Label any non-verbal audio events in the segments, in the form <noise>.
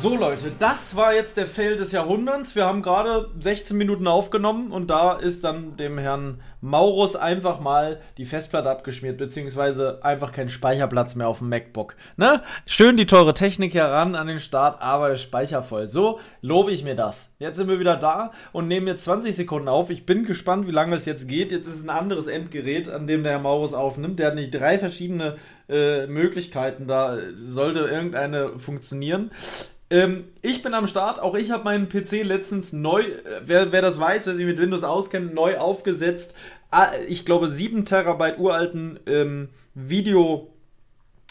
So Leute, das war jetzt der Fail des Jahrhunderts. Wir haben gerade 16 Minuten aufgenommen und da ist dann dem Herrn Maurus einfach mal die Festplatte abgeschmiert, beziehungsweise einfach kein Speicherplatz mehr auf dem MacBook. Ne? Schön die teure Technik heran an den Start, aber der Speicher voll. So lobe ich mir das. Jetzt sind wir wieder da und nehmen jetzt 20 Sekunden auf. Ich bin gespannt, wie lange es jetzt geht. Jetzt ist ein anderes Endgerät, an dem der Herr Maurus aufnimmt. Der hat nicht drei verschiedene äh, Möglichkeiten. Da sollte irgendeine funktionieren. Ähm, ich bin am Start, auch ich habe meinen PC letztens neu, äh, wer, wer das weiß, wer sich mit Windows auskennt, neu aufgesetzt. Ah, ich glaube 7 Terabyte uralten ähm, Video,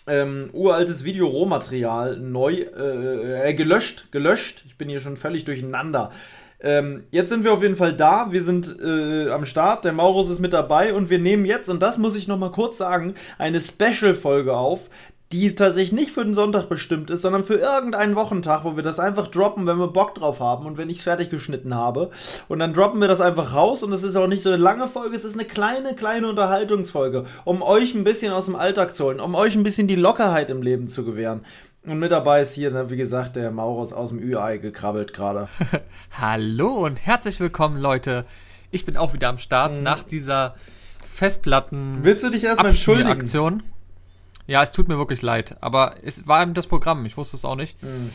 ähm, uraltes Video-Rohmaterial neu, äh, äh, gelöscht, gelöscht. Ich bin hier schon völlig durcheinander. Ähm, jetzt sind wir auf jeden Fall da. Wir sind äh, am Start. Der Maurus ist mit dabei und wir nehmen jetzt, und das muss ich noch mal kurz sagen, eine Special-Folge auf, die tatsächlich nicht für den Sonntag bestimmt ist, sondern für irgendeinen Wochentag, wo wir das einfach droppen, wenn wir Bock drauf haben und wenn ich es fertig geschnitten habe. Und dann droppen wir das einfach raus und es ist auch nicht so eine lange Folge, es ist eine kleine, kleine Unterhaltungsfolge, um euch ein bisschen aus dem Alltag zu holen, um euch ein bisschen die Lockerheit im Leben zu gewähren. Und mit dabei ist hier, ne, wie gesagt, der Maurus aus dem Ü-Ei gekrabbelt gerade. <laughs> Hallo und herzlich willkommen, Leute. Ich bin auch wieder am Start mhm. nach dieser Festplatten. Willst du dich erstmal entschuldigen? Aktion. Ja, es tut mir wirklich leid. Aber es war eben das Programm. Ich wusste es auch nicht. Mhm.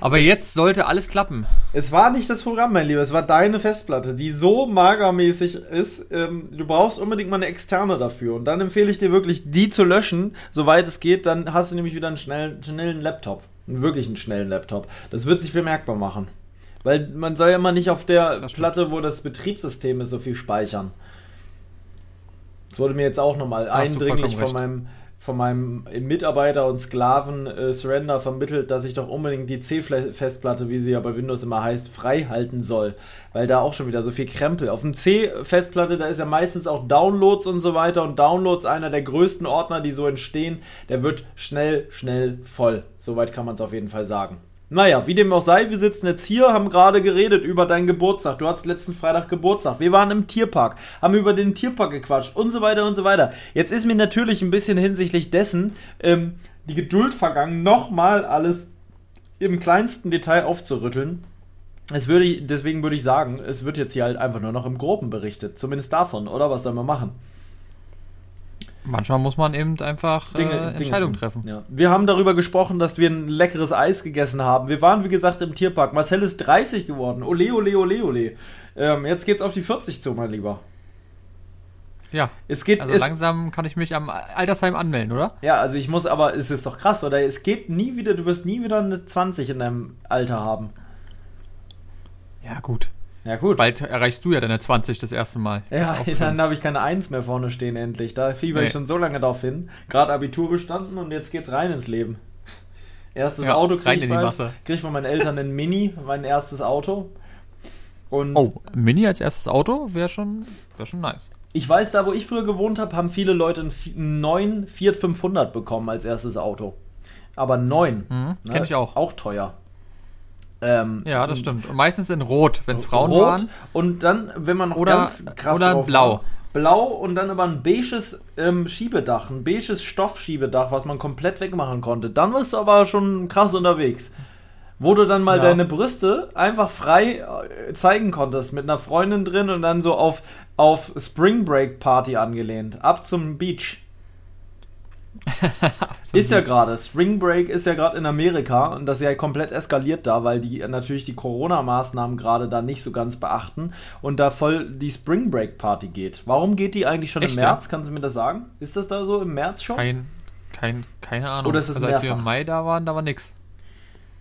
Aber es, jetzt sollte alles klappen. Es war nicht das Programm, mein Lieber. Es war deine Festplatte, die so magermäßig ist. Ähm, du brauchst unbedingt mal eine externe dafür. Und dann empfehle ich dir wirklich, die zu löschen, soweit es geht. Dann hast du nämlich wieder einen schnellen, schnellen Laptop. Einen wirklichen schnellen Laptop. Das wird sich bemerkbar machen. Weil man soll ja immer nicht auf der Platte, wo das Betriebssystem ist, so viel speichern. Das wurde mir jetzt auch nochmal eindringlich von meinem von meinem Mitarbeiter und Sklaven äh, Surrender vermittelt, dass ich doch unbedingt die C-Festplatte, wie sie ja bei Windows immer heißt, frei halten soll. Weil da auch schon wieder so viel Krempel. Auf dem C-Festplatte, da ist ja meistens auch Downloads und so weiter. Und Downloads, einer der größten Ordner, die so entstehen, der wird schnell, schnell voll. Soweit kann man es auf jeden Fall sagen. Naja, wie dem auch sei, wir sitzen jetzt hier, haben gerade geredet über deinen Geburtstag. Du hattest letzten Freitag Geburtstag. Wir waren im Tierpark, haben über den Tierpark gequatscht und so weiter und so weiter. Jetzt ist mir natürlich ein bisschen hinsichtlich dessen ähm, die Geduld vergangen, nochmal alles im kleinsten Detail aufzurütteln. Es würde deswegen würde ich sagen, es wird jetzt hier halt einfach nur noch im Groben berichtet. Zumindest davon, oder? Was soll man machen? Manchmal muss man eben einfach Dinge, äh, Entscheidungen treffen. Ja. Wir haben darüber gesprochen, dass wir ein leckeres Eis gegessen haben. Wir waren, wie gesagt, im Tierpark. Marcel ist 30 geworden. Ole, ole, ole, ole. Ähm, jetzt geht's auf die 40 zu, mein Lieber. Ja. Es geht, also es, langsam kann ich mich am Altersheim anmelden, oder? Ja, also ich muss aber, es ist doch krass, oder? Es geht nie wieder, du wirst nie wieder eine 20 in deinem Alter haben. Ja, gut. Ja, gut. Bald erreichst du ja deine 20 das erste Mal. Ja, dann habe ich keine 1 mehr vorne stehen endlich. Da fieber nee. ich schon so lange darauf hin. Gerade Abitur bestanden und jetzt geht's rein ins Leben. Erstes ja, Auto kriege ich, bald, krieg ich von meinen Eltern ein Mini, mein erstes Auto. Und oh, Mini als erstes Auto wäre schon, wär schon nice. Ich weiß, da wo ich früher gewohnt habe, haben viele Leute einen neuen Fiat 500 bekommen als erstes Auto. Aber 9. Mhm, ne? Kenne ich auch. Auch teuer. Ähm, ja, das stimmt. Und meistens in Rot, wenn es Frauen Rot waren. Und dann, wenn man noch oder, ganz krass Oder blau. War, blau und dann aber ein beiges ähm, Schiebedach, ein beiges Stoffschiebedach, was man komplett wegmachen konnte. Dann warst du aber schon krass unterwegs. Wo du dann mal ja. deine Brüste einfach frei äh, zeigen konntest, mit einer Freundin drin und dann so auf, auf Spring Break Party angelehnt. Ab zum Beach ist ja gerade. Spring Break ist ja gerade in Amerika und das ist ja komplett eskaliert da, weil die natürlich die Corona-Maßnahmen gerade da nicht so ganz beachten und da voll die Spring Break Party geht. Warum geht die eigentlich schon Echt, im März? Ja? Kannst du mir das sagen? Ist das da so im März schon? Kein, kein, keine Ahnung. Oder ist es also als wir im Mai da waren, da war nix.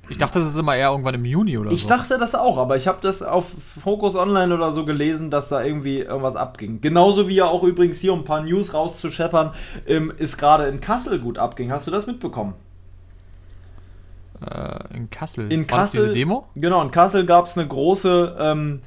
Ich dachte, das ist immer eher irgendwann im Juni oder ich so. Ich dachte das auch, aber ich habe das auf Focus Online oder so gelesen, dass da irgendwie irgendwas abging. Genauso wie ja auch übrigens hier, um ein paar News rauszuscheppern, ähm, ist gerade in Kassel gut abging. Hast du das mitbekommen? Äh, in Kassel? In War Kassel. diese Demo? Genau, in Kassel gab es eine große ähm,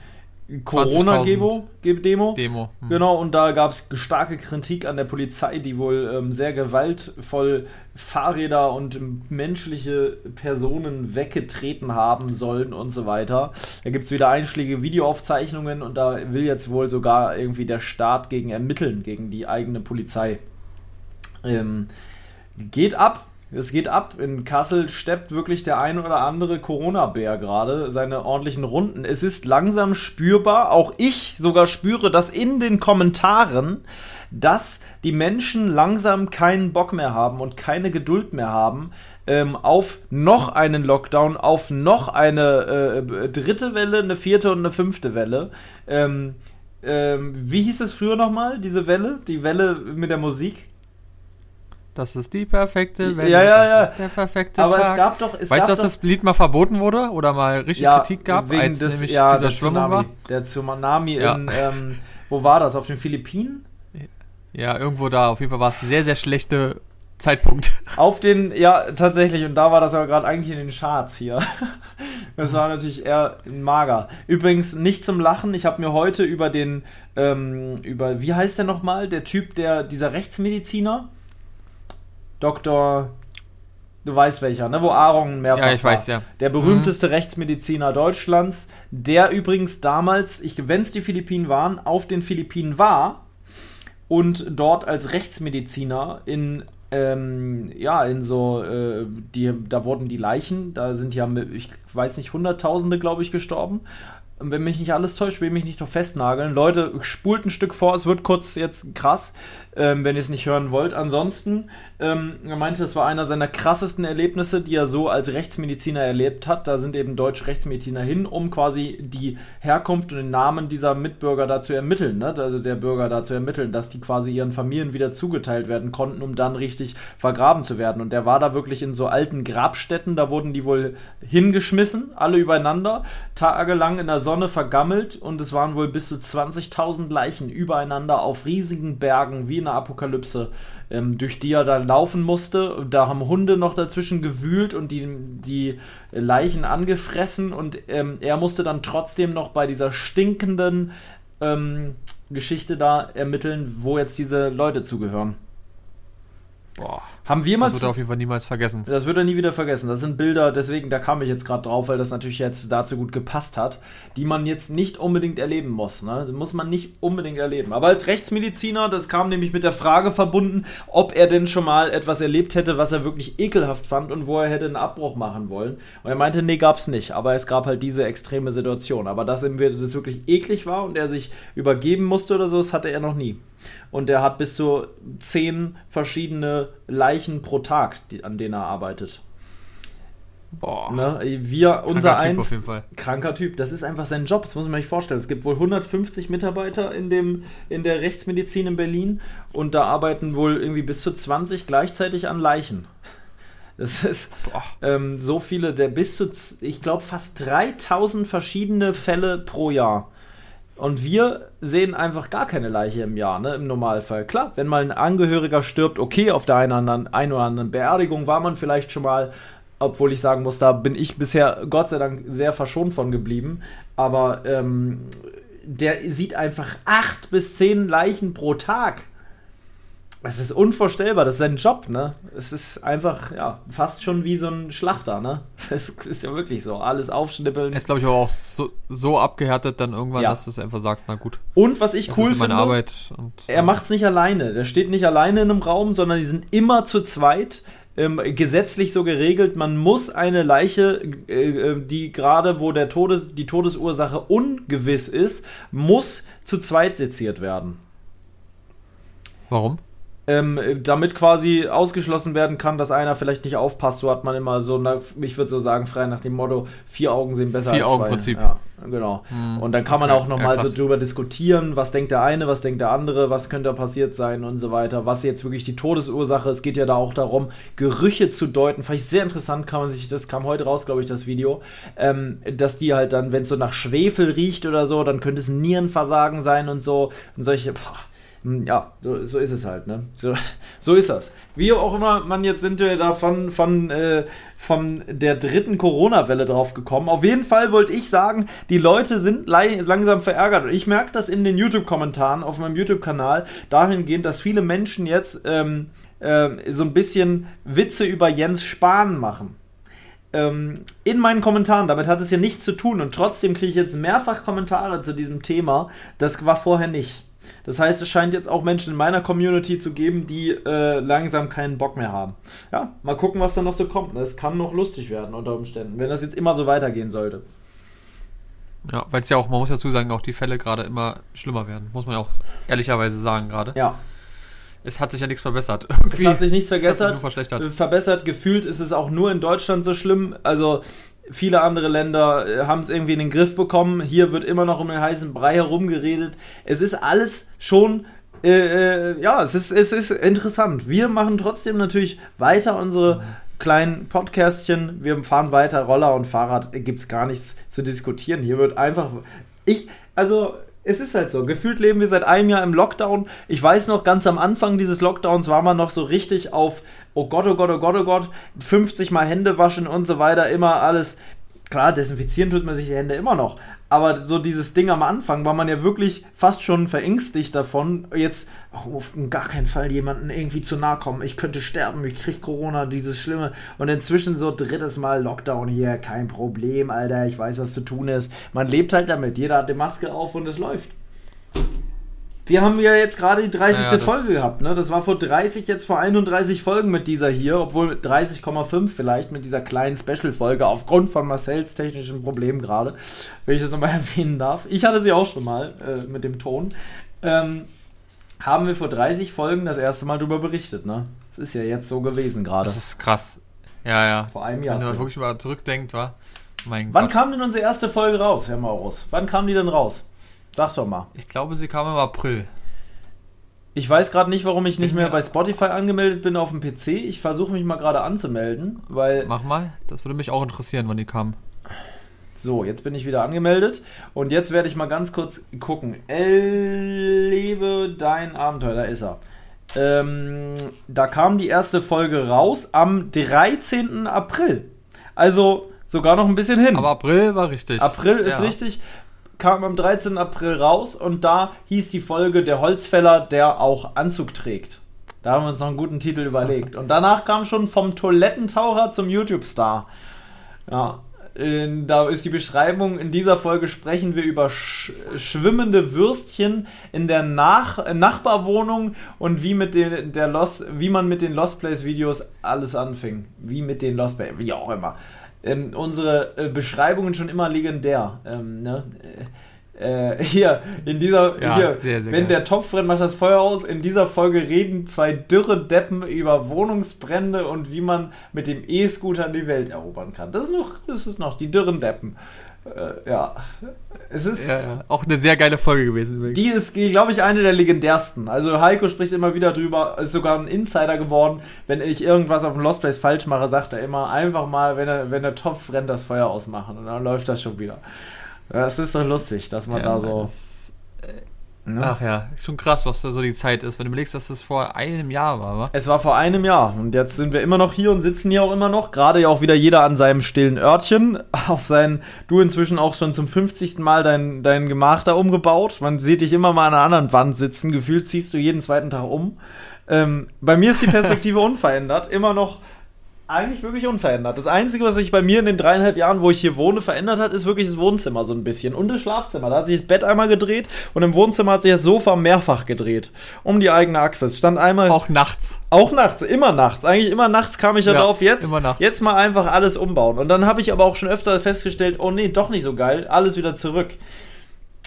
Corona-Demo. Demo. Demo. Hm. Genau, und da gab es starke Kritik an der Polizei, die wohl ähm, sehr gewaltvoll Fahrräder und menschliche Personen weggetreten haben sollen und so weiter. Da gibt es wieder einschlägige Videoaufzeichnungen und da will jetzt wohl sogar irgendwie der Staat gegen ermitteln, gegen die eigene Polizei. Ähm, geht ab, es geht ab. In Kassel steppt wirklich der ein oder andere Corona-Bär gerade seine ordentlichen Runden. Es ist langsam spürbar, auch ich sogar spüre das in den Kommentaren, dass die Menschen langsam keinen Bock mehr haben und keine Geduld mehr haben ähm, auf noch einen Lockdown, auf noch eine äh, dritte Welle, eine vierte und eine fünfte Welle. Ähm, ähm, wie hieß es früher nochmal, diese Welle? Die Welle mit der Musik? Das ist die perfekte Welt. Ja, ja, ja. Das ist der perfekte Aber Tag. es gab doch. Es weißt gab du, dass das Lied mal verboten wurde oder mal richtig ja, Kritik gab, wegen als des, nämlich ja, der Überschwemmung Tsunami, war? Der Tsunami Ja. in, ähm, wo war das? Auf den Philippinen? Ja, irgendwo da. Auf jeden Fall war es ein sehr, sehr schlechte Zeitpunkt. <laughs> Auf den, ja, tatsächlich. Und da war das aber gerade eigentlich in den Charts hier. <laughs> Das war natürlich eher mager. Übrigens nicht zum Lachen. Ich habe mir heute über den, ähm, über, wie heißt der nochmal? Der Typ, der, dieser Rechtsmediziner? Dr. Du weißt welcher, ne? Wo Aaron mehrfach Ja, ich war. weiß, ja. Der berühmteste Rechtsmediziner Deutschlands, der übrigens damals, wenn es die Philippinen waren, auf den Philippinen war und dort als Rechtsmediziner in ähm, ja, in so, äh, die, da wurden die Leichen, da sind ja, ich weiß nicht, Hunderttausende, glaube ich, gestorben. Und Wenn mich nicht alles täuscht, will mich nicht noch festnageln. Leute, spult ein Stück vor, es wird kurz jetzt krass, ähm, wenn ihr es nicht hören wollt. Ansonsten, ähm, er meinte, es war einer seiner krassesten Erlebnisse, die er so als Rechtsmediziner erlebt hat. Da sind eben deutsche Rechtsmediziner hin, um quasi die Herkunft und den Namen dieser Mitbürger da zu ermitteln, ne? also der Bürger da zu ermitteln, dass die quasi ihren Familien wieder zugeteilt werden konnten, um dann richtig vergraben zu werden. Und der war da wirklich in so alten Grabstätten, da wurden die wohl hingeschmissen, alle übereinander, tagelang in der Sonne vergammelt und es waren wohl bis zu 20.000 Leichen übereinander auf riesigen Bergen, wie in der Apokalypse, ähm, durch die er da laufen musste. Da haben Hunde noch dazwischen gewühlt und die, die Leichen angefressen und ähm, er musste dann trotzdem noch bei dieser stinkenden ähm, Geschichte da ermitteln, wo jetzt diese Leute zugehören. Boah. Haben wir mal Das wird er auf jeden Fall niemals vergessen. das wird er nie wieder vergessen. Das sind Bilder, deswegen, da kam ich jetzt gerade drauf, weil das natürlich jetzt dazu gut gepasst hat, die man jetzt nicht unbedingt erleben muss. Ne? Das muss man nicht unbedingt erleben. Aber als Rechtsmediziner, das kam nämlich mit der Frage verbunden, ob er denn schon mal etwas erlebt hätte, was er wirklich ekelhaft fand und wo er hätte einen Abbruch machen wollen. Und er meinte, nee, gab's nicht. Aber es gab halt diese extreme Situation. Aber dass ihm das wirklich eklig war und er sich übergeben musste oder so, das hatte er noch nie. Und er hat bis zu zehn verschiedene Leichen pro Tag, die, an denen er arbeitet. Boah. Ne? Wir, unser Typ eins, kranker Typ, das ist einfach sein Job, das muss man sich vorstellen. Es gibt wohl 150 Mitarbeiter in, dem, in der Rechtsmedizin in Berlin und da arbeiten wohl irgendwie bis zu 20 gleichzeitig an Leichen. Das ist ähm, so viele, der bis zu, ich glaube, fast 3000 verschiedene Fälle pro Jahr. Und wir sehen einfach gar keine Leiche im Jahr, ne, im Normalfall. Klar, wenn mal ein Angehöriger stirbt, okay, auf der einen, oder anderen, einen oder anderen Beerdigung war man vielleicht schon mal, obwohl ich sagen muss, da bin ich bisher Gott sei Dank sehr verschont von geblieben. Aber ähm, der sieht einfach acht bis zehn Leichen pro Tag. Das ist unvorstellbar, das ist sein Job, ne? Es ist einfach, ja, fast schon wie so ein Schlachter, ne? <laughs> Das ist ja wirklich so. Alles aufschnippeln. Er ist, glaube ich, aber auch so, so abgehärtet dann irgendwann, Ja. dass du es einfach sagst, na gut, Und was ich cool finde, Arbeit. Und, er macht's nicht alleine. Der steht nicht alleine in einem Raum, sondern die sind immer zu zweit. Ähm, gesetzlich so geregelt, man muss eine Leiche, äh, äh, die gerade, wo der Todes, die Todesursache ungewiss ist, muss zu zweit seziert werden. Warum? Ähm, damit quasi ausgeschlossen werden kann, dass einer vielleicht nicht aufpasst. So hat man immer so, na, ich würde so sagen, frei nach dem Motto, vier Augen sehen besser als zwei. Vier-Augen-Prinzip. Ja, genau. Hm, Und dann kann man okay. auch nochmal Ja, so drüber diskutieren, was denkt der eine, was denkt der andere, was könnte da passiert sein und so weiter. Was jetzt wirklich die Todesursache ist, geht ja da auch darum, Gerüche zu deuten. Fand ich sehr interessant, kann man sich, das kam heute raus, glaube ich, das Video, ähm, dass die halt dann, wenn es so nach Schwefel riecht oder so, dann könnte es ein Nierenversagen sein und so. Und solche, boah, ja, so, so ist es halt, ne? So, <laughs> so ist das. Wie auch immer, man, jetzt sind wir da von, von, äh, von der dritten Corona-Welle drauf gekommen. Auf jeden Fall wollte ich sagen, die Leute sind langsam verärgert. Ich merke das in den YouTube-Kommentaren auf meinem YouTube-Kanal dahingehend, dass viele Menschen jetzt ähm, äh, so ein bisschen Witze über Jens Spahn machen ähm, in meinen Kommentaren. Damit hat es ja nichts zu tun und trotzdem kriege ich jetzt mehrfach Kommentare zu diesem Thema. Das war vorher nicht. Das heißt, es scheint jetzt auch Menschen in meiner Community zu geben, die äh, langsam keinen Bock mehr haben. Ja, mal gucken, was da noch so kommt. Es kann noch lustig werden unter Umständen, wenn das jetzt immer so weitergehen sollte. Ja, weil es ja auch, man muss dazu sagen, auch die Fälle gerade immer schlimmer werden. Muss man ja auch ehrlicherweise sagen gerade. Ja. Es hat sich ja nichts verbessert. Irgendwie es hat sich nichts verbessert. verschlechtert. Verbessert. Gefühlt ist es auch nur in Deutschland so schlimm. Also Viele andere Länder äh, haben es irgendwie in den Griff bekommen. Hier wird immer noch um den heißen Brei herumgeredet. Es ist alles schon äh, äh, ja, es ist, es ist interessant. Wir machen trotzdem natürlich weiter unsere kleinen Podcastchen. Wir fahren weiter. Roller und Fahrrad gibt es gar nichts zu diskutieren. Hier wird einfach. Ich, also es ist halt so. Gefühlt leben wir seit einem Jahr im Lockdown. Ich weiß noch, ganz am Anfang dieses Lockdowns war man noch so richtig auf, oh Gott, oh Gott, oh Gott, oh Gott, 50 Mal Hände waschen und so weiter, immer alles. Klar, desinfizieren tut man sich die Hände immer noch. Aber so dieses Ding am Anfang war man ja wirklich fast schon verängstigt davon, jetzt oh, auf gar keinen Fall jemanden irgendwie zu nahe kommen. Ich könnte sterben, ich krieg Corona, dieses Schlimme. Und inzwischen so drittes Mal Lockdown hier, kein Problem, Alter, ich weiß, was zu tun ist. Man lebt halt damit, jeder hat die Maske auf und es läuft. Wir haben ja jetzt gerade die 30. Ja, Folge gehabt, ne? Das war vor 30, jetzt vor 31 Folgen mit dieser hier, obwohl 30,5 vielleicht mit dieser kleinen Special-Folge aufgrund von Marcells technischen Problemen gerade, wenn ich das nochmal <laughs> erwähnen darf. Ich hatte sie auch schon mal äh, mit dem Ton. Ähm, haben wir vor 30 Folgen das erste Mal darüber berichtet, ne? Das ist ja jetzt so gewesen gerade. Das ist krass. Ja, ja. Vor einem Jahr. Wenn man wirklich mal zurückdenkt, war. Mein Wann Gott. kam denn unsere erste Folge raus, Herr Maurus? Wann kam die denn raus? Sag doch mal. Ich glaube, sie kam im April. Ich weiß gerade nicht, warum ich nicht mehr bei Spotify angemeldet bin auf dem PC. Ich versuche mich mal gerade anzumelden, weil. Mach mal, das würde mich auch interessieren, wann die kam. So, jetzt bin ich wieder angemeldet und jetzt werde ich mal ganz kurz gucken. Erlebe dein Abenteuer, da ist er. Ähm, da kam die erste Folge raus am 13. April. Also sogar noch ein bisschen hin. Aber April war richtig. April ist ja. richtig kam am 13. April raus und da hieß die Folge Der Holzfäller, der auch Anzug trägt. Da haben wir uns noch einen guten Titel überlegt. Und danach kam schon vom Toilettentaucher zum YouTube-Star. Ja, da ist die Beschreibung, in dieser Folge sprechen wir über sch schwimmende Würstchen in der Nach Nachbarwohnung und wie, mit den, der Lost, wie man mit den Lost Place Videos alles anfing. Wie mit den Lost Place, wie auch immer ähm, unsere äh, Beschreibungen schon immer legendär. Ähm, ne? Äh, hier, in dieser, ja, hier, sehr, sehr wenn geil. der Topf brennt, macht das Feuer aus. In dieser Folge reden zwei dürre Deppen über Wohnungsbrände und wie man mit dem E-Scooter die Welt erobern kann. Das ist noch, das ist noch die dürren Deppen. Äh, ja. Es ist. Ja, ja. Auch eine sehr geile Folge gewesen. Übrigens. Die ist, glaube ich, eine der legendärsten. Also Heiko spricht immer wieder drüber, ist sogar ein Insider geworden. Wenn ich irgendwas auf dem Lost Place falsch mache, sagt er immer, einfach mal, wenn, er, wenn der Topf brennt, das Feuer ausmachen. Und dann läuft das schon wieder. Das ist doch lustig, dass man ja, da so. Ne? Ach ja, schon krass, was da so die Zeit ist, wenn du überlegst, dass das vor einem Jahr war, wa? Es war vor einem Jahr und jetzt sind wir immer noch hier und sitzen hier auch immer noch. Gerade ja auch wieder jeder an seinem stillen Örtchen. <laughs> Auf sein, du inzwischen auch schon zum 50. Mal dein, dein Gemach da umgebaut. Man sieht dich immer mal an einer anderen Wand sitzen. Gefühlt ziehst du jeden zweiten Tag um. Ähm, bei mir ist die Perspektive <laughs> unverändert. Immer noch eigentlich wirklich unverändert. Das Einzige, was sich bei mir in den dreieinhalb Jahren, wo ich hier wohne, verändert hat, ist wirklich das Wohnzimmer so ein bisschen. Und das Schlafzimmer. Da hat sich das Bett einmal gedreht und im Wohnzimmer hat sich das Sofa mehrfach gedreht. Um die eigene Achse. Es stand einmal. Auch nachts. Auch nachts, immer nachts. Eigentlich immer nachts kam ich ja, drauf, jetzt, jetzt mal einfach alles umbauen. Und dann habe ich aber auch schon öfter festgestellt, oh nee, doch nicht so geil. Alles wieder zurück.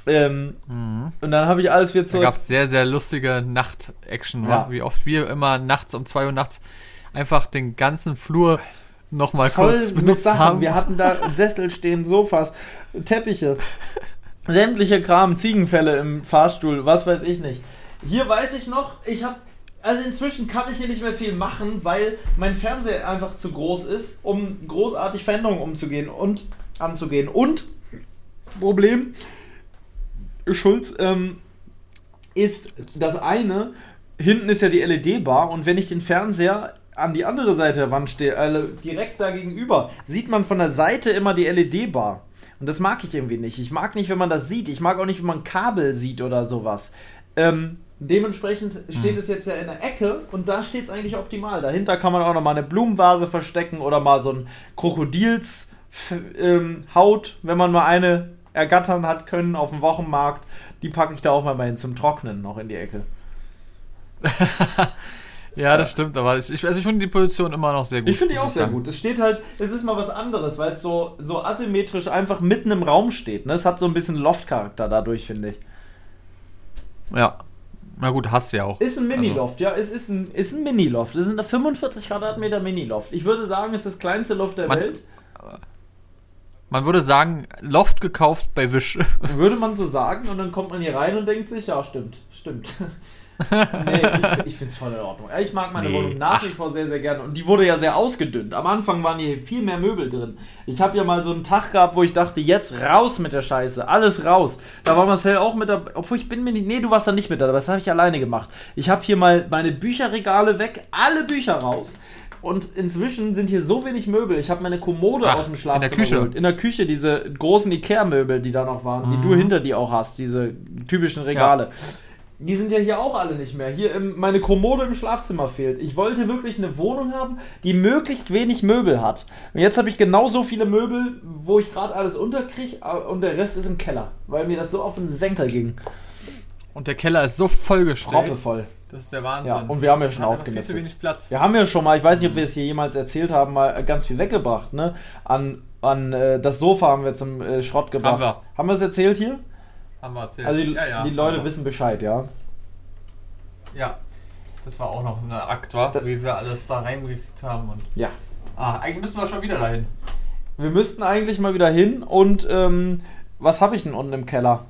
Ähm, mhm. Und dann habe ich alles wieder zurück. Da gab es sehr, sehr lustige Nacht-Action, ja. wie oft wir immer nachts um zwei Uhr nachts einfach den ganzen Flur nochmal kurz benutzt haben. Wir hatten da Sessel stehen, Sofas, Teppiche, sämtliche Kram, Ziegenfälle im Fahrstuhl, was weiß ich nicht. Hier weiß ich noch, ich habe also inzwischen kann ich hier nicht mehr viel machen, weil mein Fernseher einfach zu groß ist, um großartig Veränderungen umzugehen und anzugehen. Und Problem, Schulz, ähm, ist das eine, hinten ist ja die LED-Bar und wenn ich den Fernseher an die andere Seite der Wand stehe, äh, direkt da gegenüber, sieht man von der Seite immer die LED-Bar. Und das mag ich irgendwie nicht. Ich mag nicht, wenn man das sieht. Ich mag auch nicht, wenn man Kabel sieht oder sowas. Ähm, dementsprechend steht hm. es jetzt ja in der Ecke und da steht es eigentlich optimal. Dahinter kann man auch noch mal eine Blumenvase verstecken oder mal so ein Krokodils ähm, Haut, wenn man mal eine ergattern hat können auf dem Wochenmarkt. Die packe ich da auch mal hin zum Trocknen noch in die Ecke. <laughs> ja, das stimmt, aber ich, also ich finde die Position immer noch sehr gut. Ich finde die auch sehr gut. Es steht halt, es ist mal was anderes, weil es so, so asymmetrisch einfach mitten im Raum steht. Ne? Es hat so ein bisschen Loft-Charakter dadurch, finde ich. Ja. Na gut, hast du ja auch. Ist ein Mini-Loft, also. ja, es ist ein, ist ein Mini-Loft. Es ist ein 45 Quadratmeter Mini-Loft. Ich würde sagen, es ist das kleinste Loft der man, Welt. Man würde sagen, Loft gekauft bei Wish. Würde man so sagen und dann kommt man hier rein und denkt sich, ja, stimmt, stimmt nee, ich, ich finde es voll in Ordnung. Ich mag meine nee. Wohnung nach wie vor sehr, sehr gerne. Und die wurde ja sehr ausgedünnt. Am Anfang waren hier viel mehr Möbel drin. Ich habe ja mal so einen Tag gehabt, wo ich dachte, jetzt raus mit der Scheiße. Alles raus. Da war Marcel auch mit dabei. Obwohl ich bin mir nicht. Nee, du warst da nicht mit dabei. Das habe ich alleine gemacht. Ich habe hier mal meine Bücherregale weg. Alle Bücher raus. Und inzwischen sind hier so wenig Möbel. Ich habe meine Kommode Ach, aus dem Schlafzimmer in der Küche. geholt. In der Küche, diese großen Ikea-Möbel, die da noch waren, mhm. die du hinter dir auch hast, diese typischen Regale. Ja die sind ja hier auch alle nicht mehr. Hier im, meine Kommode im Schlafzimmer fehlt. Ich wollte wirklich eine Wohnung haben, die möglichst wenig Möbel hat. Und jetzt habe ich genauso viele Möbel, wo ich gerade alles unterkriege und der Rest ist im Keller, weil mir das so auf den Senkel ging. Und der Keller ist so vollgestellt. voll. Das ist der Wahnsinn. Ja, und wir haben ja schon ausgemistet. Viel zu wenig Platz. Wir haben ja schon mal, ich weiß nicht, ob wir es hier jemals erzählt haben, mal ganz viel weggebracht, ne? An, an äh, das Sofa haben wir zum äh, Schrott gebracht. Haben wir. Haben wir es erzählt hier? Haben wir erzählt. Also die, ja, ja, die Leute wissen Bescheid, ja? Ja. Das war auch noch eine Akt, war, wie wir alles da reingekriegt haben. Und ja. Ah, eigentlich müssen wir schon wieder dahin. Wir müssten eigentlich mal wieder hin und ähm, was habe ich denn unten im Keller?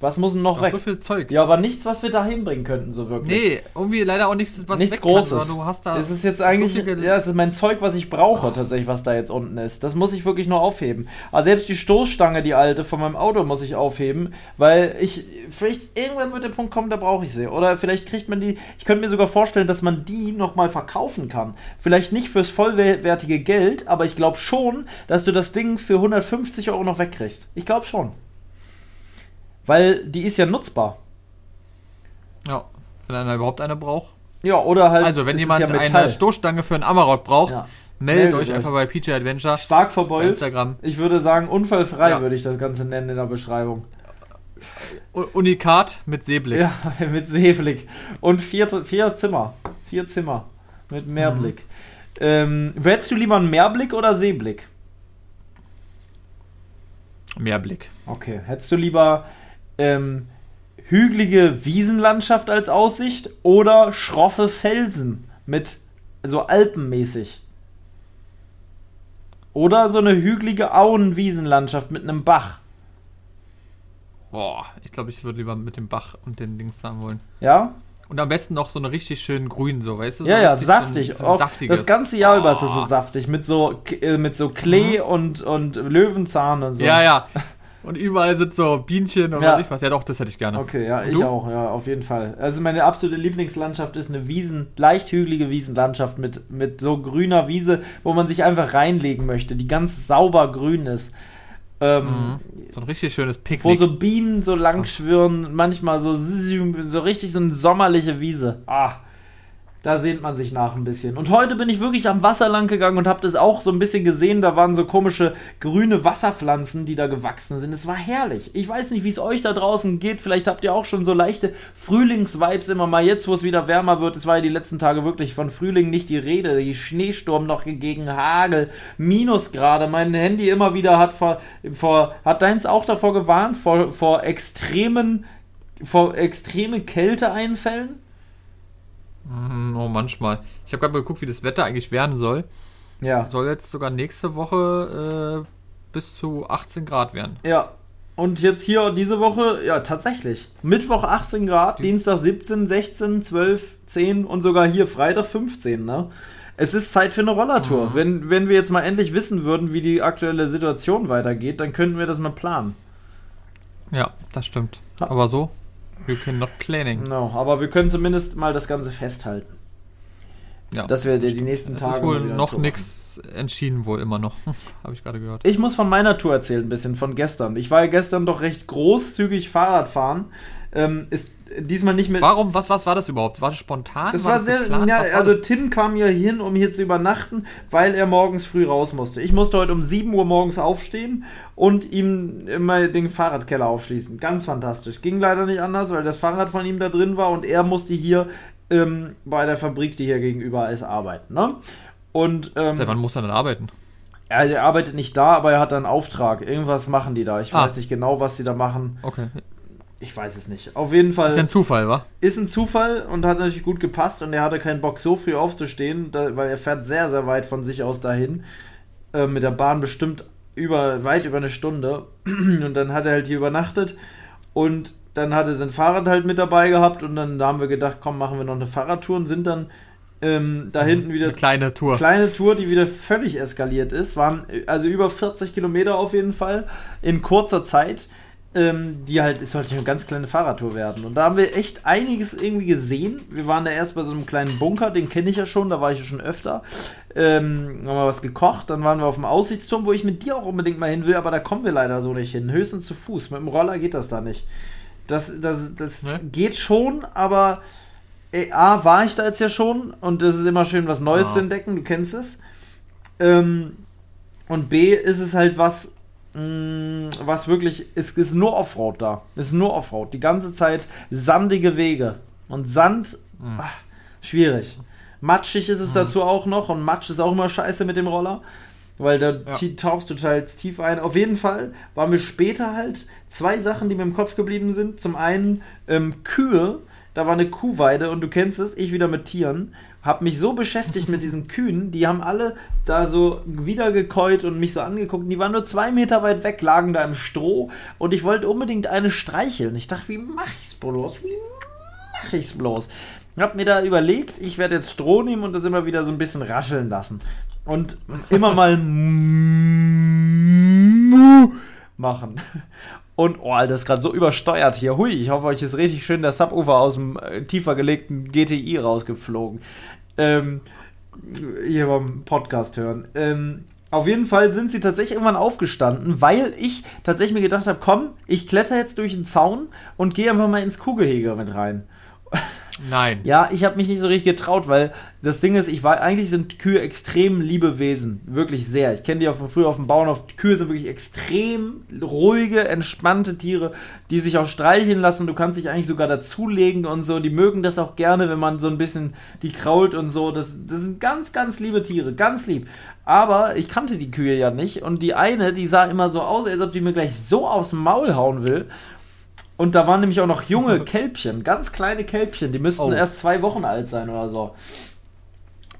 Was muss denn noch, noch weg? so viel Zeug. Ja, aber nichts, was wir da hinbringen könnten, so wirklich. Nee, irgendwie leider auch nichts, was Nichts Großes. Kann, du hast da es ist jetzt eigentlich, so ja, es ist mein Zeug, was ich brauche, tatsächlich, was da jetzt unten ist. Das muss ich wirklich nur aufheben. Aber selbst die Stoßstange, die alte von meinem Auto, muss ich aufheben, weil ich, vielleicht irgendwann wird der Punkt kommen, da brauche ich sie. Oder vielleicht kriegt man die, ich könnte mir sogar vorstellen, dass man die nochmal verkaufen kann. Vielleicht nicht fürs vollwertige Geld, aber ich glaube schon, dass du das Ding für 150 Euro noch wegkriegst. Ich glaube schon. Weil die ist ja nutzbar. Ja, wenn einer überhaupt eine braucht. Ja, oder halt. Also, wenn jemand ja eine Stoßstange für einen Amarok braucht, ja. meldet, meldet euch, einfach bei PJ Adventure. Stark verbeult. Instagram. Ich würde sagen, unfallfrei ja. würde ich das Ganze nennen in der Beschreibung. Unikat mit Seeblick. Ja, <laughs> mit Seeblick. Und vier, vier Zimmer. Vier Zimmer. Mit Mehrblick. Mhm. Ähm, hättest du lieber einen Mehrblick oder Seeblick? Mehrblick. Okay. Hättest du lieber ähm, hügelige Wiesenlandschaft als Aussicht oder schroffe Felsen mit so alpenmäßig. Oder so eine hügelige Auenwiesenlandschaft mit einem Bach. Boah, ich glaube, ich würde lieber mit dem Bach und den Dings haben wollen. Ja? Und am besten noch so eine richtig schön grün, so, weißt du? So ja, ja, saftig. So ein, so ein das ganze Jahr oh. über ist es so saftig. Mit so, äh, mit so Klee mhm. und, und Löwenzahn und so. Ja, ja. <laughs> Und überall sind so Bienchen und ja. was ich was. Ja, doch, das hätte ich gerne. Okay, ja, ich auch, ja, auf jeden Fall. Also meine absolute Lieblingslandschaft ist eine Wiesen, leicht hügelige Wiesenlandschaft mit, mit so grüner Wiese, wo man sich einfach reinlegen möchte, die ganz sauber grün ist. Ähm, mhm. So ein richtig schönes Picknick. Wo so Bienen so lang schwirren, manchmal so, so richtig so eine sommerliche Wiese. Ah, da sehnt man sich nach ein bisschen. Und heute bin ich wirklich am Wasser lang gegangen und habe das auch so ein bisschen gesehen. Da waren so komische grüne Wasserpflanzen, die da gewachsen sind. Es war herrlich. Ich weiß nicht, wie es euch da draußen geht. Vielleicht habt ihr auch schon so leichte Frühlingsvibes immer mal jetzt, wo es wieder wärmer wird. Es war ja die letzten Tage wirklich von Frühling nicht die Rede. Die Schneesturm noch gegen Hagel, Minusgrade. Mein Handy immer wieder hat vor, vor hat deins auch davor gewarnt vor, vor extremen vor extreme Kälteeinfällen? Mhm, oh, manchmal. Ich habe gerade mal geguckt, wie das Wetter eigentlich werden soll. Ja. Soll jetzt sogar nächste Woche äh, bis zu 18 Grad werden. Ja. Und jetzt hier diese Woche, ja, tatsächlich. Mittwoch 18 Grad, Die Dienstag 17, 16, 12, 10 und sogar hier Freitag 15, ne? Es ist Zeit für eine Rollertour. Mhm. Wenn, wenn wir jetzt mal endlich wissen würden, wie die aktuelle Situation weitergeht, dann könnten wir das mal planen. Ja, das stimmt. Aber so You cannot planning. Genau, aber wir können zumindest mal das Ganze festhalten. Ja, dass wir die nächsten es Tage. ist wohl noch nichts entschieden, wohl immer noch. <laughs> Habe ich gerade gehört. Ich muss von meiner Tour erzählen, ein bisschen von gestern. Ich war ja gestern doch recht großzügig Fahrrad fahren. Ähm, ist diesmal nicht mit. Warum? Was, was war das überhaupt? War das spontan? Das war, das sehr. geplant? Ja, war also das? Tim kam hier hin, um hier zu übernachten, weil er morgens früh raus musste. Ich musste heute um 7 Uhr morgens aufstehen und ihm immer den Fahrradkeller aufschließen. Ganz fantastisch. Ging leider nicht anders, weil das Fahrrad von ihm da drin war und er musste hier ähm, bei der Fabrik, die hier gegenüber ist, arbeiten. Ne? Und ähm, Seit wann muss er denn arbeiten? er, er arbeitet nicht da, aber er hat einen Auftrag. Irgendwas machen die da. Ich Ah. weiß nicht genau, was sie da machen. Okay. Ich weiß es nicht. Auf jeden Fall Ist ein Zufall, wa? ist ein Zufall und hat natürlich gut gepasst und er hatte keinen Bock, so früh aufzustehen, da, weil er fährt sehr, sehr weit von sich aus dahin. Äh, mit der Bahn bestimmt über, weit über eine Stunde. <clears throat> Und dann hat er halt hier übernachtet und dann hat er sein Fahrrad halt mit dabei gehabt und dann haben wir gedacht, komm, machen wir noch eine Fahrradtour und sind dann ähm, da hinten wieder Eine kleine Tour. kleine Tour, die wieder völlig eskaliert ist. Waren äh, also über 40 Kilometer auf jeden Fall in kurzer Zeit. Ähm, die halt, es sollte eine ganz kleine Fahrradtour werden. Und da haben wir echt einiges irgendwie gesehen. Wir waren da erst bei so einem kleinen Bunker, den kenne ich ja schon, da war ich ja schon öfter. Ähm, haben wir was gekocht, dann waren wir auf dem Aussichtsturm, wo ich mit dir auch unbedingt mal hin will, aber da kommen wir leider so nicht hin. Höchstens zu Fuß. Mit dem Roller geht das da nicht. Das, das, das Ne? geht schon, aber äh, A, war ich da jetzt ja schon und es ist immer schön, was Neues Ja. zu entdecken, du kennst es. Ähm, und B, ist es halt was, was wirklich, es ist nur Offroad da. Es ist nur Offroad. Die ganze Zeit sandige Wege. Und Sand, Mhm. ach, schwierig. Matschig ist es dazu auch noch und Matsch ist auch immer scheiße mit dem Roller. Weil da Ja. tauchst du teils tief ein. Auf jeden Fall waren wir später halt zwei Sachen, die mir im Kopf geblieben sind. Zum einen ähm, Kühe. Da war eine Kuhweide und du kennst es, ich wieder mit Tieren. Hab mich so beschäftigt mit diesen Kühen, die haben alle da so wiedergekäut und mich so angeguckt. Und Die waren nur zwei Meter weit weg, lagen da im Stroh und ich wollte unbedingt eine streicheln. Ich dachte, wie mach ich's bloß? Wie mach ich's bloß? Hab mir da überlegt, ich werde jetzt Stroh nehmen und das immer wieder so ein bisschen rascheln lassen. Und immer mal <laughs> machen. Und, oh, Alter, das ist gerade so übersteuert hier. Hui, ich hoffe, euch ist richtig schön der Subwoofer aus dem äh, tiefer gelegten GTI rausgeflogen. Ähm, hier beim Podcast hören. Ähm, auf jeden Fall sind sie tatsächlich irgendwann aufgestanden, weil ich tatsächlich mir gedacht habe, komm, ich kletter jetzt durch den Zaun und gehe einfach mal ins Kuhgehege mit rein. <laughs> Nein. Ja, ich habe mich nicht so richtig getraut, weil das Ding ist, ich war eigentlich sind Kühe extrem liebe Wesen, wirklich sehr. Ich kenne die auch von früher auf dem Bauernhof. Kühe sind wirklich extrem ruhige, entspannte Tiere, die sich auch streicheln lassen. Du kannst dich eigentlich sogar dazulegen und so. Die mögen das auch gerne, wenn man so ein bisschen die krault und so. Das, das sind ganz, ganz liebe Tiere, ganz lieb. Aber ich kannte die Kühe ja nicht und die eine, die sah immer so aus, als ob die mir gleich so aufs Maul hauen will. Und da waren nämlich auch noch junge <laughs> Kälbchen, ganz kleine Kälbchen, die müssten Oh. erst zwei Wochen alt sein oder so.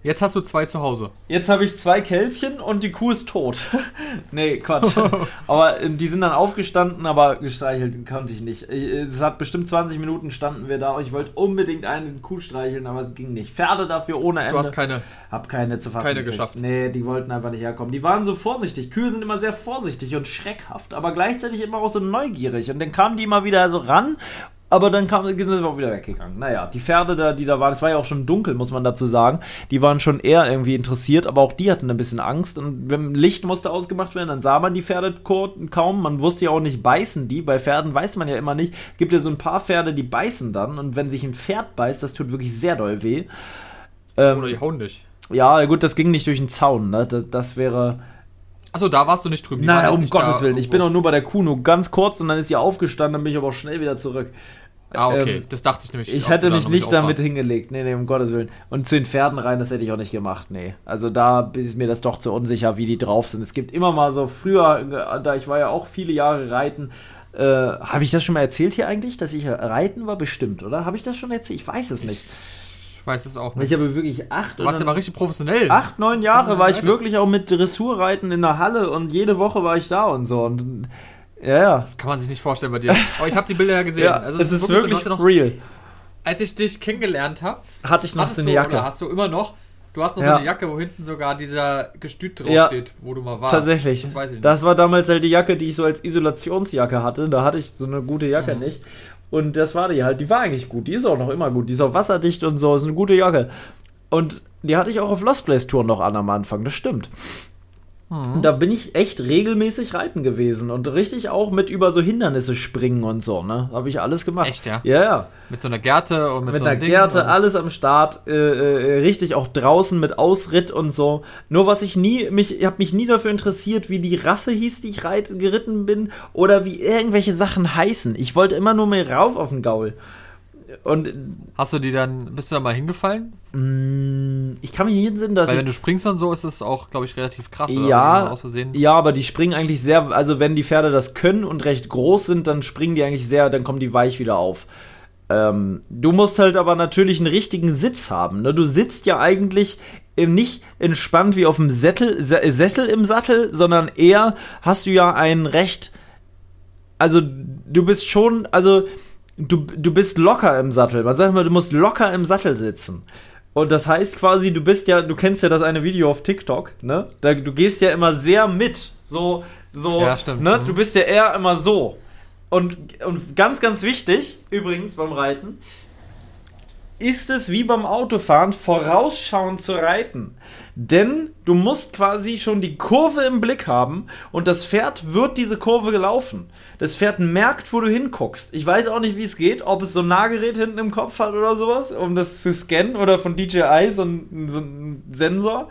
Jetzt hast du zwei zu Hause. Jetzt habe ich zwei Kälbchen und die Kuh ist tot. <laughs> nee, Quatsch. <laughs> aber äh, die sind dann aufgestanden, aber gestreichelt konnte ich nicht. Ich, äh, Es hat bestimmt 20 Minuten standen wir da. Ich wollte unbedingt eine Kuh streicheln, aber es ging nicht. Pferde dafür ohne Ende. Du hast keine. Hab keine zu fassen. Keine gekriegt. geschafft. Nee, die wollten einfach nicht herkommen. Die waren so vorsichtig. Kühe sind immer sehr vorsichtig und schreckhaft, aber gleichzeitig immer auch so neugierig. Und dann kamen die immer wieder so ran. Aber dann kam, sind sie auch wieder weggegangen. Naja, die Pferde, da, die da waren, es war ja auch schon dunkel, muss man dazu sagen. Die waren schon eher irgendwie interessiert, aber auch die hatten ein bisschen Angst. Und wenn Licht musste ausgemacht werden, dann sah man die Pferde kaum. Man wusste ja auch nicht, beißen die. Bei Pferden weiß man ja immer nicht. Gibt ja so ein paar Pferde, die beißen dann. Und wenn sich ein Pferd beißt, das tut wirklich sehr doll weh. Ähm, Oder die hauen dich. ja, gut, das ging nicht durch den Zaun, ne? Das, das wäre. Achso, da warst du nicht drüben. Nein, um nicht Gottes Willen. Ich bin auch nur bei der Kuh, nur ganz kurz und dann ist sie aufgestanden, dann bin ich aber auch schnell wieder zurück. Ah, okay. ähm, das dachte ich nämlich. Ich hätte mich nicht damit hingelegt. Nee, nee, um Gottes Willen. Und zu den Pferden rein, das hätte ich auch nicht gemacht. Nee. Also da ist mir das doch zu unsicher, wie die drauf sind. Es gibt immer mal so, früher, da ich war ja auch viele Jahre reiten, äh, habe ich das schon mal erzählt hier eigentlich, dass ich reiten war? Bestimmt, oder? Habe ich das schon erzählt? Ich weiß es nicht. Ich weiß es auch Ich nicht. habe wirklich acht Du warst ja oder mal richtig professionell. acht, neun Jahre war ich wirklich auch mit Dressurreiten in der Halle und jede Woche war ich da und so. Und ja, ja. Das kann man sich nicht vorstellen bei dir. Aber ich habe die Bilder ja gesehen. ja also es ist so, wirklich ja noch, real. als ich dich kennengelernt habe, Hatte ich noch so eine Jacke. hast du immer noch, du hast noch Ja. so eine Jacke, wo hinten sogar dieser Gestüt Ja. draufsteht, wo du mal warst. Tatsächlich. Das weiß ich nicht. Das war damals halt die Jacke, die ich so als Isolationsjacke hatte. Da hatte ich so eine gute Jacke Mhm. nicht. Und das war die halt. Die war eigentlich gut. Die ist auch noch immer gut. Die ist auch wasserdicht und so. Ist eine gute Jacke. Und die hatte ich auch auf Lost Place Tour noch an am Anfang. Das stimmt. Und da bin ich echt regelmäßig reiten gewesen und richtig auch mit über so Hindernisse springen und so, ne? Habe ich alles gemacht. Echt, ja? Ja, ja. Mit so einer Gerte und mit, Mit so einer einem Ding Gerte, alles am Start, äh, äh, richtig auch draußen mit Ausritt und so. Nur was ich nie, mich, ich habe mich nie dafür interessiert, wie die Rasse hieß, die ich reit, geritten bin, oder wie irgendwelche Sachen heißen. Ich wollte immer nur mehr rauf auf den Gaul. Und Hast du die dann, bist du da mal hingefallen? mh, ich kann mich nicht entsinnen, dass Weil wenn du springst und so, ist es auch, glaube ich, relativ krass. oder? Ja, ja, aber die springen eigentlich sehr, also wenn die Pferde das können und recht groß sind, dann springen die eigentlich sehr, dann kommen die weich wieder auf. Ähm, du musst halt aber natürlich einen richtigen Sitz haben. Ne? Du sitzt ja eigentlich nicht entspannt wie auf dem Sättel, Se- Sessel im Sattel, sondern eher hast du ja einen recht, also du bist schon, also du, du bist locker im Sattel. Man sagt immer, du musst locker im Sattel sitzen. Und das heißt quasi, du bist ja, du kennst ja das eine Video auf TikTok, ne? Da, du gehst ja immer sehr mit. So, so, Ja, stimmt. ne? Mhm. Du bist ja eher immer so. Und, und ganz, ganz wichtig, übrigens beim Reiten, ist es wie beim Autofahren, vorausschauend zu reiten. Denn du musst quasi schon die Kurve im Blick haben und das Pferd wird diese Kurve gelaufen. Das Pferd merkt, wo du hinguckst. Ich weiß auch nicht, wie es geht, ob es so ein Nahgerät hinten im Kopf hat oder sowas, um das zu scannen oder von DJI so ein, so ein Sensor.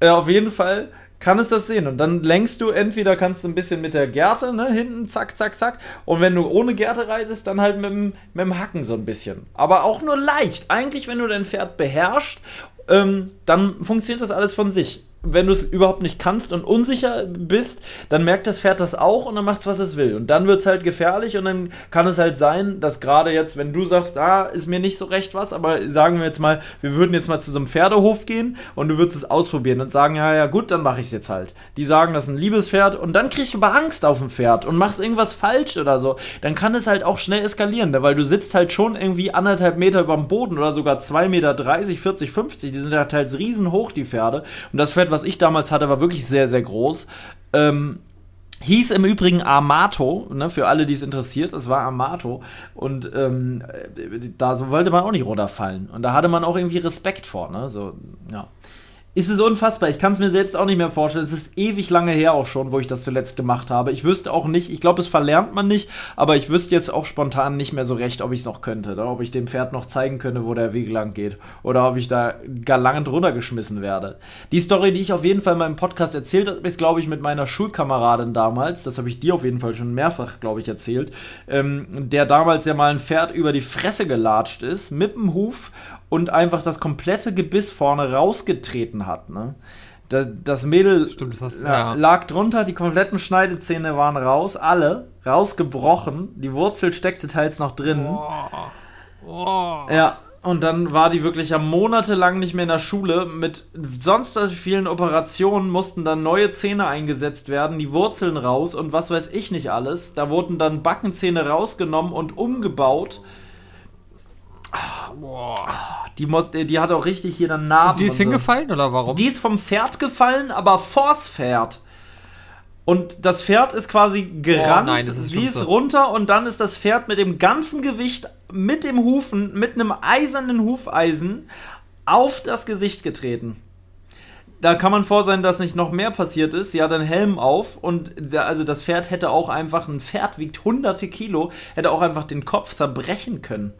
Äh, auf jeden Fall kann es das sehen. Und dann lenkst du, entweder kannst du ein bisschen mit der Gerte, ne, hinten, zack, zack, zack. Und wenn du ohne Gerte reitest, dann halt mit dem, mit dem Hacken so ein bisschen. Aber auch nur leicht. Eigentlich, wenn du dein Pferd beherrschst, ähm, dann funktioniert das alles von sich. Wenn du es überhaupt nicht kannst und unsicher bist, dann merkt das Pferd das auch und dann macht es, was es will. Und dann wird es halt gefährlich und dann kann es halt sein, dass gerade jetzt, wenn du sagst, ah, ist mir nicht so recht was, aber sagen wir jetzt mal, wir würden jetzt mal zu so einem Pferdehof gehen und du würdest es ausprobieren und sagen, ja, ja, gut, dann mache ich es jetzt halt. Die sagen, das ist ein liebes Pferd und dann kriegst du aber Angst auf dem Pferd und machst irgendwas falsch oder so. Dann kann es halt auch schnell eskalieren, weil du sitzt halt schon irgendwie anderthalb Meter über dem Boden oder sogar 2,30 Meter, 40, 50. Die sind halt teils riesenhoch, die Pferde. Und das Pferd, was ich damals hatte, war wirklich sehr, sehr groß. Ähm, Hieß im Übrigen Amato, ne, für alle, die es interessiert, es war Amato. Und ähm, äh, da so wollte man auch nicht runterfallen. Und da hatte man auch irgendwie Respekt vor, ne? So, ja. Ist es unfassbar. Ich kann es mir selbst auch nicht mehr vorstellen. Es ist ewig lange her auch schon, wo ich das zuletzt gemacht habe. Ich wüsste auch nicht, ich glaube, es verlernt man nicht, aber ich wüsste jetzt auch spontan nicht mehr so recht, ob ich es noch könnte. Oder ob ich dem Pferd noch zeigen könnte, wo der Weg lang geht. Oder ob ich da galant runtergeschmissen werde. Die Story, die ich auf jeden Fall in meinem Podcast erzählt habe, ist, glaube ich, mit meiner Schulkameradin damals. Das habe ich dir auf jeden Fall schon mehrfach, glaube ich, erzählt. Ähm, der damals ja mal ein Pferd über die Fresse gelatscht ist, mit dem Huf und einfach das komplette Gebiss vorne rausgetreten hat. Ne? Das, das Mädel Stimmt, das ja, lag drunter, die kompletten Schneidezähne waren raus, alle rausgebrochen, die Wurzel steckte teils noch drin. Oh. Ja, und dann war die wirklich ja monatelang nicht mehr in der Schule. Mit sonst so vielen Operationen mussten dann neue Zähne eingesetzt werden, die Wurzeln raus und was weiß ich nicht alles. Da wurden dann Backenzähne rausgenommen und umgebaut. Die, muss, die hat auch richtig hier dann Narben. Die ist und so. hingefallen oder warum? Die ist vom Pferd gefallen, aber vors Pferd. Und das Pferd ist quasi gerannt, nein, das ist sie ist runter und dann ist das Pferd mit dem ganzen Gewicht mit dem Hufen, mit einem eisernen Hufeisen auf das Gesicht getreten. Da kann man vor sein, dass nicht noch mehr passiert ist. Sie hat einen Helm auf und der, also das Pferd hätte auch einfach, ein Pferd wiegt hunderte Kilo, hätte auch einfach den Kopf zerbrechen können.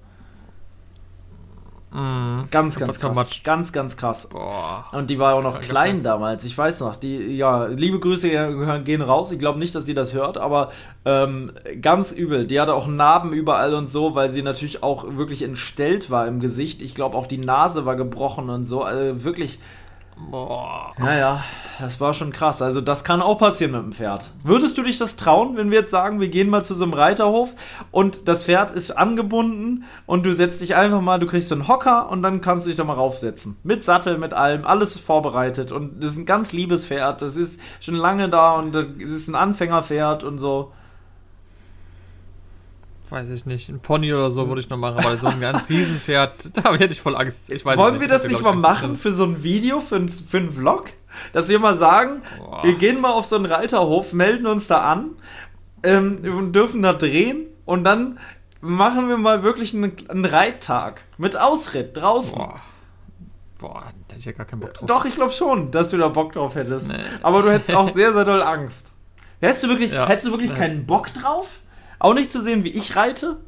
Ganz, ganz krass. Ganz, ganz krass. Boah. Und die war auch noch klein Scheiß. damals. Ich weiß noch. Die, ja, liebe Grüße gehen raus. Ich glaube nicht, dass sie das hört, aber ähm, ganz übel. Die hatte auch Narben überall und so, weil sie natürlich auch wirklich entstellt war im Gesicht. Ich glaube auch die Nase war gebrochen und so. Also wirklich, Boah. naja, das war schon krass. Also das kann auch passieren mit dem Pferd. Würdest du dich das trauen, wenn wir jetzt sagen, wir gehen mal zu so einem Reiterhof und das Pferd ist angebunden und du setzt dich einfach mal, du kriegst so einen Hocker und dann kannst du dich da mal raufsetzen. Mit Sattel, mit allem, alles vorbereitet und das ist ein ganz liebes Pferd. Das ist schon lange da und das ist ein Anfängerpferd und so. Weiß ich nicht. Ein Pony oder so würde ich noch machen, aber so ein ganz Riesenpferd, <laughs> da hätte ich voll Angst. Ich weiß Wollen es wir das nicht mal machen für so ein Video, für ein, für einen Vlog? Dass wir mal sagen, Boah. wir gehen mal auf so einen Reiterhof, melden uns da an ähm, und dürfen da drehen und dann machen wir mal wirklich einen, einen Reittag mit Ausritt draußen. Boah. Boah, da hätte ich ja gar keinen Bock drauf. Doch, ich glaube schon, dass du da Bock drauf hättest. Nee. Aber du hättest auch sehr, sehr doll Angst. Hättest du wirklich, ja, hättest du wirklich keinen Bock drauf? Auch nicht zu sehen, wie ich reite?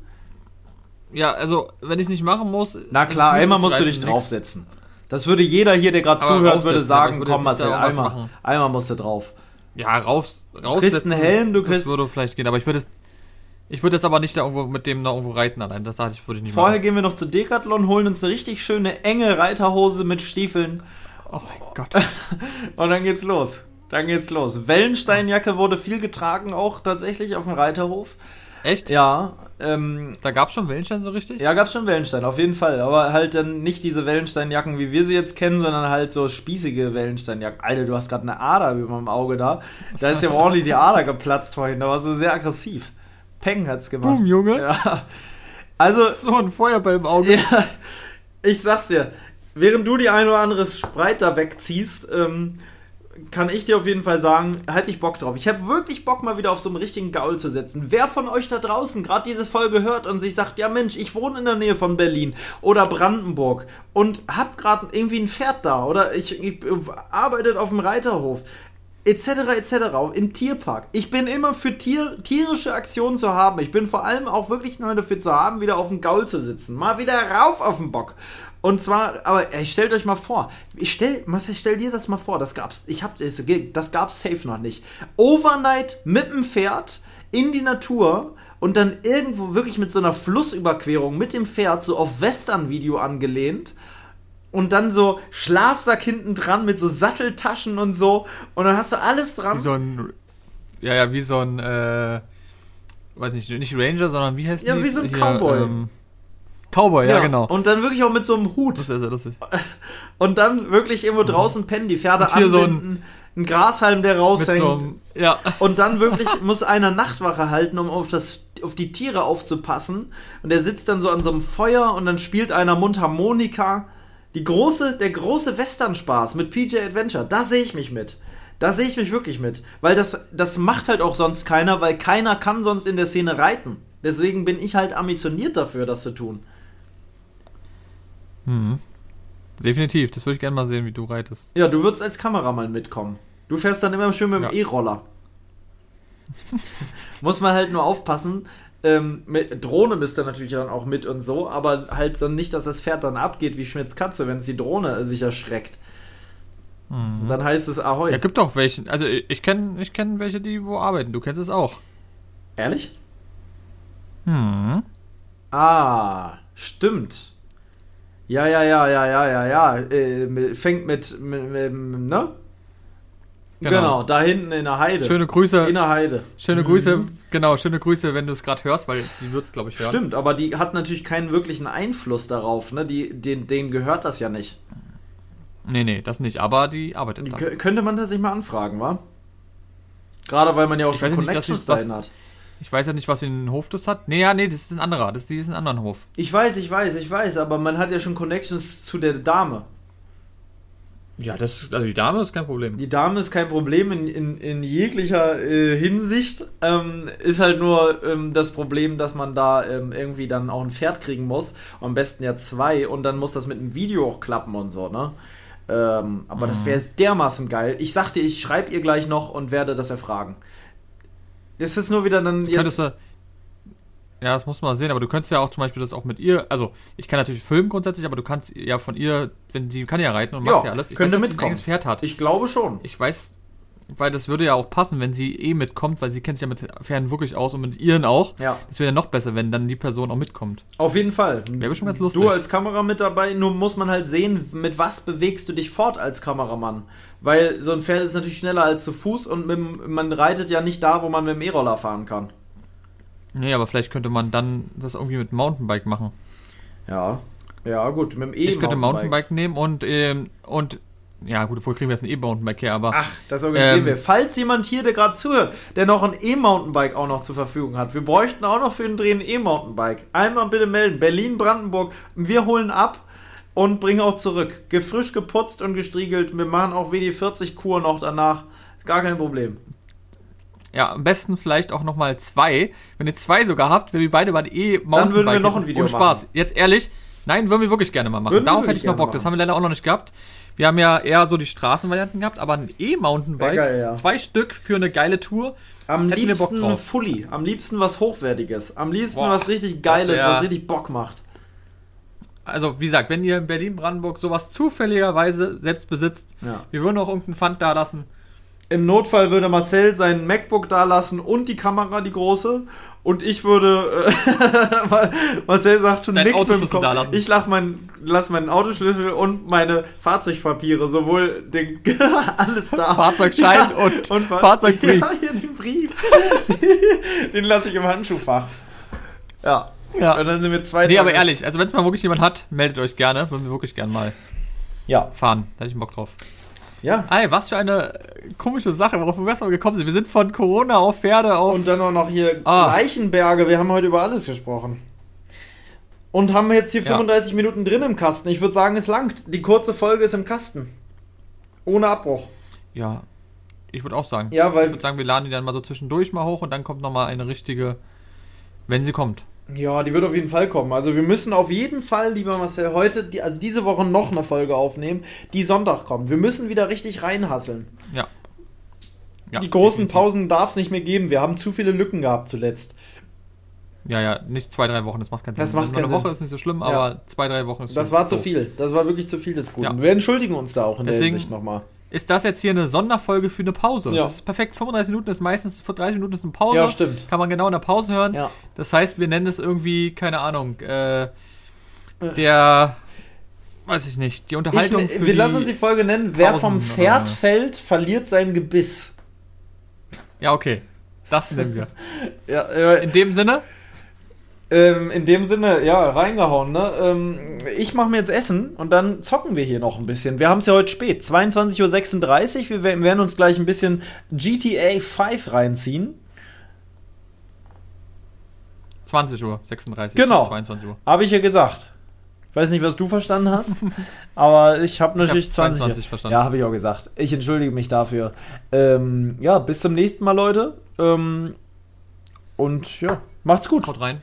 Ja, also, wenn ich es nicht machen muss. Na klar, einmal musst du dich draufsetzen. Das würde jeder hier, der gerade zuhört, würde sagen, würde komm Marcel, einmal, einmal musst du drauf. Ja, raus, raussetzen. Du kriegst einen Helm, du kriegst... Das würde vielleicht gehen, aber ich würde es ich würde jetzt aber nicht da irgendwo mit dem da irgendwo reiten allein. Das dachte ich, würde ich nicht Vorher machen. gehen wir noch zu Decathlon, holen uns eine richtig schöne enge Reiterhose mit Stiefeln. Oh mein <laughs> Gott. Und dann geht's los. Dann geht's los. Wellensteinjacke wurde viel getragen, auch tatsächlich auf dem Reiterhof. Echt? Ja. Ähm, da gab's schon Wellenstein so richtig? Ja, gab's schon Wellenstein, auf jeden Fall. Aber halt dann nicht diese Wellensteinjacken, wie wir sie jetzt kennen, sondern halt so spießige Wellensteinjacken. Alter, du hast gerade eine Ader über meinem Auge da. Da ist ja <laughs> ordentlich die Ader geplatzt vorhin. Da war so sehr aggressiv. Peng hat's gemacht. Boom, Junge. Ja. Also. <laughs> So ein Feuerball im Auge. Ja, ich sag's dir, während du die ein oder andere Spreit da wegziehst, ähm, kann ich dir auf jeden Fall sagen, hätte ich Bock drauf. Ich habe wirklich Bock, mal wieder auf so einen richtigen Gaul zu setzen. Wer von euch da draußen gerade diese Folge hört und sich sagt, ja Mensch, ich wohne in der Nähe von Berlin oder Brandenburg und hab gerade irgendwie ein Pferd da oder ich, ich arbeitet auf dem Reiterhof etc. etc. im Tierpark. Ich bin immer für Tier, tierische Aktionen zu haben. Ich bin vor allem auch wirklich neu dafür zu haben, wieder auf dem Gaul zu sitzen. Mal wieder rauf auf den Bock. Und zwar, aber ey, stellt euch mal vor, ich stell, Marcel, stell dir das mal vor, das gab's, ich hab, das, das gab's safe noch nicht. Overnight mit dem Pferd in die Natur und dann irgendwo wirklich mit so einer Flussüberquerung mit dem Pferd so auf Western-Video angelehnt und dann so Schlafsack hinten dran mit so Satteltaschen und so und dann hast du alles dran. Wie so ein, ja, ja, wie so ein, äh, weiß nicht, nicht Ranger, sondern wie heißt Ja, wie so ein Hier, Cowboy. Ähm, Cowboy, ja, ja, genau. Und dann wirklich auch mit so einem Hut. Das ist ja lustig. <laughs> Und dann wirklich irgendwo draußen pennen, die Pferde anbinden, so ein, ein, Grashalm, der raushängt. So einem, ja. Und dann wirklich muss einer Nachtwache halten, um auf das auf die Tiere aufzupassen. Und der sitzt dann so an so einem Feuer und dann spielt einer Mundharmonika die große, der große Western-Spaß mit PJ Adventure, da sehe ich mich mit. Da sehe ich mich wirklich mit. Weil das, das macht halt auch sonst keiner, weil keiner kann sonst in der Szene reiten. Deswegen bin ich halt ambitioniert dafür, das zu tun. Mhm. Definitiv, das würde ich gerne mal sehen, wie du reitest. Ja, du würdest als Kameramann mitkommen. Du fährst dann immer schön mit dem ja. E-Roller. <laughs> Muss man halt nur aufpassen, ähm, mit, Drohne bist du natürlich dann auch mit und so, aber halt dann nicht, dass das Pferd dann abgeht wie Schmitz Katze, wenn es die Drohne sich erschreckt. Mhm. Dann heißt es Ahoi. Ja, gibt doch welche. Also ich kenne ich kenn welche, die wo arbeiten. Du kennst es auch. Ehrlich? Hm. Ah, stimmt. Ja, ja, ja, ja, ja, ja, ja. Äh, fängt mit, mit, mit, ne? Genau. genau. da hinten in der Heide. Schöne Grüße. In der Heide. Schöne mhm. Grüße, genau, schöne Grüße, wenn du es gerade hörst, weil die wird es, glaube ich, hören. Stimmt, aber die hat natürlich keinen wirklichen Einfluss darauf, ne? Die, den, denen gehört das ja nicht. Nee, nee, das nicht, aber die arbeitet da. Könnte man das sich mal anfragen, wa? Gerade weil man ja auch ich schon Connections dahin hat. Ich weiß ja nicht, was für einen Hof das hat. Nee, ja, nee, das ist ein anderer. Das, die ist ein anderen Hof. Ich weiß, ich weiß, ich weiß, aber man hat ja schon Connections zu der Dame. Ja, das, also die Dame ist kein Problem. Die Dame ist kein Problem in, in, in jeglicher äh, Hinsicht. Ähm, ist halt nur ähm, das Problem, dass man da ähm, irgendwie dann auch ein Pferd kriegen muss. Am besten ja zwei. Und dann muss das mit dem Video auch klappen und so, ne? Ähm, aber mhm. das wäre dermaßen geil. Ich sagte, ich schreibe ihr gleich noch und werde das erfragen. Das ist nur wieder dann jetzt. Du, ja, das muss man sehen, aber du könntest ja auch zum Beispiel das auch mit ihr, also ich kann natürlich filmen grundsätzlich, aber du kannst ja von ihr, wenn sie kann ja reiten und macht ja alles. Ich könnte weiß, mitkommen. Pferd hat. Ich glaube schon. Ich weiß, weil das würde ja auch passen, wenn sie eh mitkommt, weil sie kennt sich ja mit Pferden wirklich aus und mit ihren auch. Ja. Das wäre ja noch besser, wenn dann die Person auch mitkommt. Auf jeden Fall. Wäre schon ganz lustig. Du als Kamera mit dabei, nur muss man halt sehen, mit was bewegst du dich fort als Kameramann. Weil so ein Pferd ist natürlich schneller als zu Fuß und mit, man reitet ja nicht da, wo man mit dem E-Roller fahren kann. Nee, aber vielleicht könnte man dann das irgendwie mit Mountainbike machen. Ja. Ja, gut, mit dem E-Mountainbike. Ich könnte Mountainbike nehmen und, ähm, und ja, gut, vorher kriegen wir jetzt ein E-Mountainbike her, aber. Ach, das organisieren ähm, wir. Falls jemand hier, der gerade zuhört, der noch ein E-Mountainbike auch noch zur Verfügung hat, wir bräuchten auch noch für den Dreh ein E-Mountainbike. Einmal bitte melden. Berlin, Brandenburg. Wir holen ab und bringen auch zurück. Gefrisch geputzt und gestriegelt. Wir machen auch WD-40-Kur noch danach. Ist gar kein Problem. Ja, am besten vielleicht auch nochmal zwei. Wenn ihr zwei sogar habt, wenn wir beide mal eh Mountainbike Dann würden wir noch ein Video und Spaß. machen. Jetzt ehrlich, nein, würden wir wirklich gerne mal machen. Würden Darauf hätte ich gerne Bock. Das machen. haben wir leider auch noch nicht gehabt. Wir haben ja eher so die Straßenvarianten gehabt, aber ein E-Mountainbike, ja. zwei Stück für eine geile Tour. Am Hätten liebsten drauf. Fully. Am liebsten was Hochwertiges. Am liebsten Boah, was richtig Geiles, was richtig Bock macht. Also, wie gesagt, wenn ihr in Berlin-Brandenburg sowas zufälligerweise selbst besitzt, Ja. wir würden auch irgendeinen Pfand da lassen. Im Notfall würde Marcel sein MacBook da lassen und die Kamera, die große. Und ich würde, äh, <laughs> Marcel sagt schon Dein mit dem Kopf. da lassen. Ich lach mein, lass meinen Autoschlüssel und meine Fahrzeugpapiere, sowohl den, <laughs> alles da. Fahrzeugschein und Fahr- Fahrzeugbrief. Ja, hier den Brief. <laughs> den lasse ich im Handschuhfach. Ja. Ja. Und dann sind wir zwei Nee, Tage- aber ehrlich, also wenn es mal wirklich jemand hat, meldet euch gerne. Würden wir wirklich gerne mal Ja. fahren. Da hätte ich Bock drauf. Ja. Ey, was für eine komische Sache, worauf wir erstmal gekommen sind. Wir sind von Corona auf Pferde auf. Und dann auch noch hier Ah. Leichenberge. Wir haben heute über alles gesprochen. Und haben jetzt hier Ja. 35 Minuten drin im Kasten. Ich würde sagen, es langt. Die kurze Folge ist im Kasten. Ohne Abbruch. ja, ich würde auch sagen. Ja, Ich weil. würde sagen, wir laden die dann mal so zwischendurch mal hoch und dann kommt nochmal eine richtige, wenn sie kommt. Ja, die wird auf jeden Fall kommen. Also wir müssen auf jeden Fall, lieber Marcel, heute, die, also diese Woche noch eine Folge aufnehmen, die Sonntag kommt. Wir müssen wieder richtig reinhasseln. Ja. ja die großen definitiv. Pausen darf es nicht mehr geben. Wir haben zu viele Lücken gehabt zuletzt. Ja, ja, nicht zwei, drei Wochen, das macht keinen Sinn. Das macht Also eine keinen Woche Sinn. ist nicht so schlimm, Ja. aber zwei, drei Wochen ist Das war zu viel. Das war wirklich zu viel des Guten. Ja. Wir entschuldigen uns da auch in der Deswegen- Hinsicht nochmal. Ist das jetzt hier eine Sonderfolge für eine Pause? Ja. Das ist perfekt. 35 Minuten ist meistens, vor 30 Minuten ist eine Pause. Ja, stimmt. Kann man genau in der Pause hören. Ja. Das heißt, wir nennen es irgendwie, keine Ahnung, äh, der, weiß ich nicht, die Unterhaltung Ich, wir lassen uns die Folge nennen, wer Pausen vom oder- Pferd fällt, verliert sein Gebiss. Ja, okay. Das nehmen wir. <laughs> Ja, äh, In dem Sinne, ähm, in dem Sinne, ja, reingehauen, ne? Ähm, ich mache mir jetzt Essen und dann zocken wir hier noch ein bisschen. Wir haben es ja heute spät, 22.36 Uhr. Wir werden- uns gleich ein bisschen GTA 5 reinziehen. 20 Uhr, 36, Genau. 22 Uhr. Habe ich ja gesagt. Ich weiß nicht, was du verstanden hast, <laughs> aber ich habe natürlich hab 20. 22 verstanden. Ja, habe ich auch gesagt. Ich entschuldige mich dafür. Ähm, ja, bis zum nächsten Mal, Leute. Ähm, und ja, macht's gut. Haut rein.